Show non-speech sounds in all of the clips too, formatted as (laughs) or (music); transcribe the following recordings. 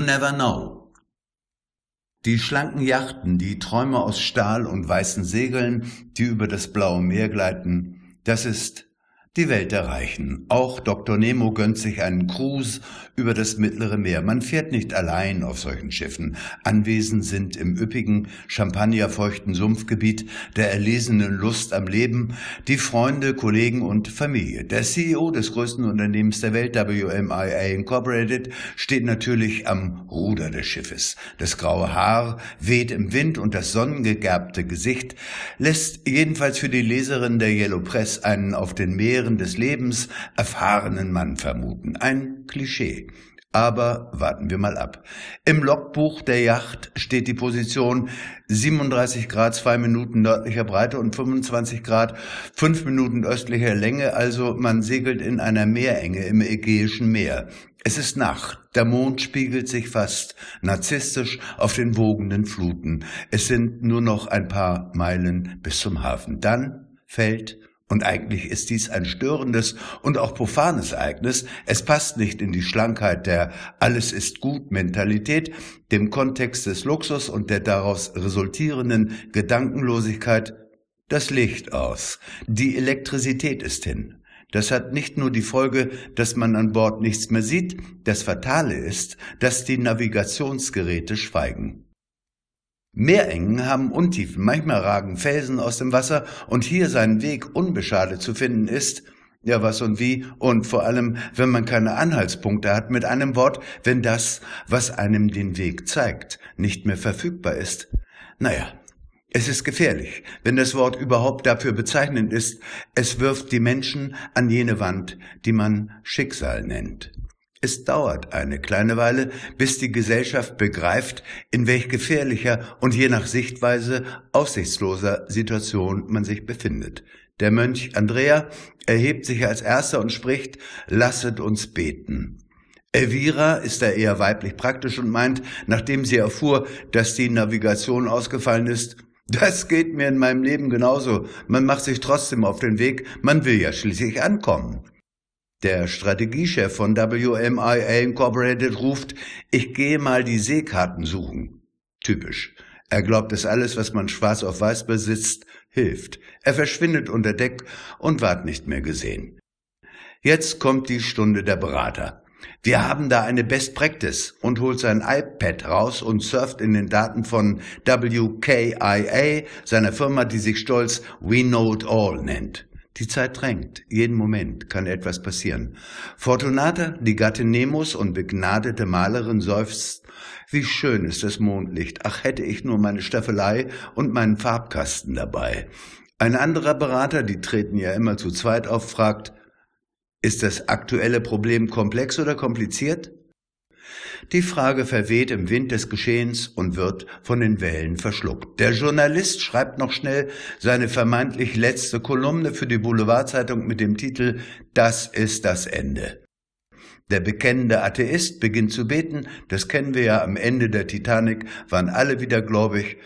never know. Die schlanken Yachten, die Träume aus Stahl und weißen Segeln, die über das blaue Meer gleiten, das ist die Welt der Reichen. Auch Dr. Nemo gönnt sich einen Cruise über das mittlere Meer. Man fährt nicht allein auf solchen Schiffen. Anwesend sind im üppigen, champagnerfeuchten Sumpfgebiet der erlesenen Lust am Leben die Freunde, Kollegen und Familie. Der CEO des größten Unternehmens der Welt, WMIA Incorporated, steht natürlich am Ruder des Schiffes. Das graue Haar weht im Wind und das sonnengegerbte Gesicht lässt jedenfalls für die Leserin der Yellow Press einen auf den Meer Lehren des Lebens erfahrenen Mann vermuten. Ein Klischee. Aber warten wir mal ab. Im Logbuch der Yacht steht die Position 37 Grad 2 Minuten nördlicher Breite und 25 Grad 5 Minuten östlicher Länge, also man segelt in einer Meerenge im Ägäischen Meer. Es ist Nacht, der Mond spiegelt sich fast narzisstisch auf den wogenden Fluten. Es sind nur noch ein paar Meilen bis zum Hafen. Dann fällt und eigentlich ist dies ein störendes und auch profanes Ereignis. Es passt nicht in die Schlankheit der Alles ist gut Mentalität, dem Kontext des Luxus und der daraus resultierenden Gedankenlosigkeit. Das Licht aus. Die Elektrizität ist hin. Das hat nicht nur die Folge, dass man an Bord nichts mehr sieht, das Fatale ist, dass die Navigationsgeräte schweigen. Meerengen haben Untiefen, manchmal ragen Felsen aus dem Wasser und hier seinen Weg unbeschadet zu finden ist, ja was und wie und vor allem, wenn man keine Anhaltspunkte hat, mit einem Wort, wenn das, was einem den Weg zeigt, nicht mehr verfügbar ist. Naja, es ist gefährlich, wenn das Wort überhaupt dafür bezeichnend ist, es wirft die Menschen an jene Wand, die man Schicksal nennt. Es dauert eine kleine Weile, bis die Gesellschaft begreift, in welch gefährlicher und je nach Sichtweise aussichtsloser Situation man sich befindet. Der Mönch Andrea erhebt sich als erster und spricht, lasset uns beten. Elvira ist da eher weiblich praktisch und meint, nachdem sie erfuhr, dass die Navigation ausgefallen ist, das geht mir in meinem Leben genauso. Man macht sich trotzdem auf den Weg, man will ja schließlich ankommen. Der Strategiechef von WMIA Incorporated ruft, ich gehe mal die Seekarten suchen. Typisch. Er glaubt, dass alles, was man schwarz auf weiß besitzt, hilft. Er verschwindet unter Deck und ward nicht mehr gesehen. Jetzt kommt die Stunde der Berater. Wir haben da eine Best Practice und holt sein iPad raus und surft in den Daten von WKIA, seiner Firma, die sich stolz We Know It All nennt. Die Zeit drängt. Jeden Moment kann etwas passieren. Fortunata, die Gattin Nemos und begnadete Malerin, seufzt, wie schön ist das Mondlicht. Ach, hätte ich nur meine Staffelei und meinen Farbkasten dabei. Ein anderer Berater, die treten ja immer zu zweit auf, fragt, ist das aktuelle Problem komplex oder kompliziert? Die Frage verweht im Wind des Geschehens und wird von den Wellen verschluckt. Der Journalist schreibt noch schnell seine vermeintlich letzte Kolumne für die Boulevardzeitung mit dem Titel Das ist das Ende. Der bekennende Atheist beginnt zu beten, das kennen wir ja am Ende der Titanic, waren alle wieder gläubig,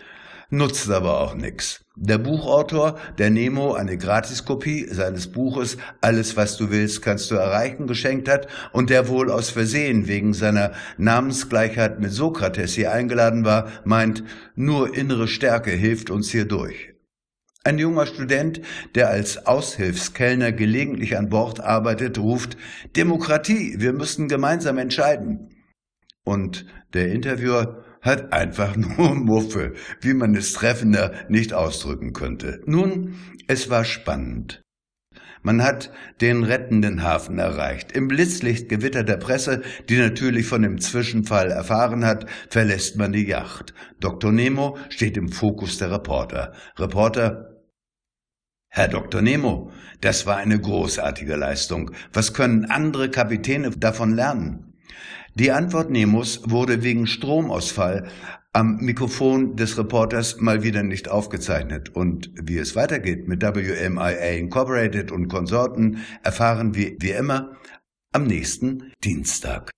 nutzt aber auch nix. Der Buchautor, der Nemo eine Gratiskopie seines Buches Alles, was du willst, kannst du erreichen geschenkt hat und der wohl aus Versehen wegen seiner Namensgleichheit mit Sokrates hier eingeladen war, meint, nur innere Stärke hilft uns hier durch. Ein junger Student, der als Aushilfskellner gelegentlich an Bord arbeitet, ruft Demokratie, wir müssen gemeinsam entscheiden. Und der Interviewer hat einfach (laughs) nur Muffe, wie man es treffender nicht ausdrücken könnte. Nun, es war spannend. Man hat den rettenden Hafen erreicht. Im Blitzlichtgewitter der Presse, die natürlich von dem Zwischenfall erfahren hat, verlässt man die Yacht. Dr. Nemo steht im Fokus der Reporter. Reporter Herr Dr. Nemo, das war eine großartige Leistung. Was können andere Kapitäne davon lernen? Die Antwort Nemos wurde wegen Stromausfall am Mikrofon des Reporters mal wieder nicht aufgezeichnet. Und wie es weitergeht mit WMIA Incorporated und Konsorten erfahren wir wie immer am nächsten Dienstag.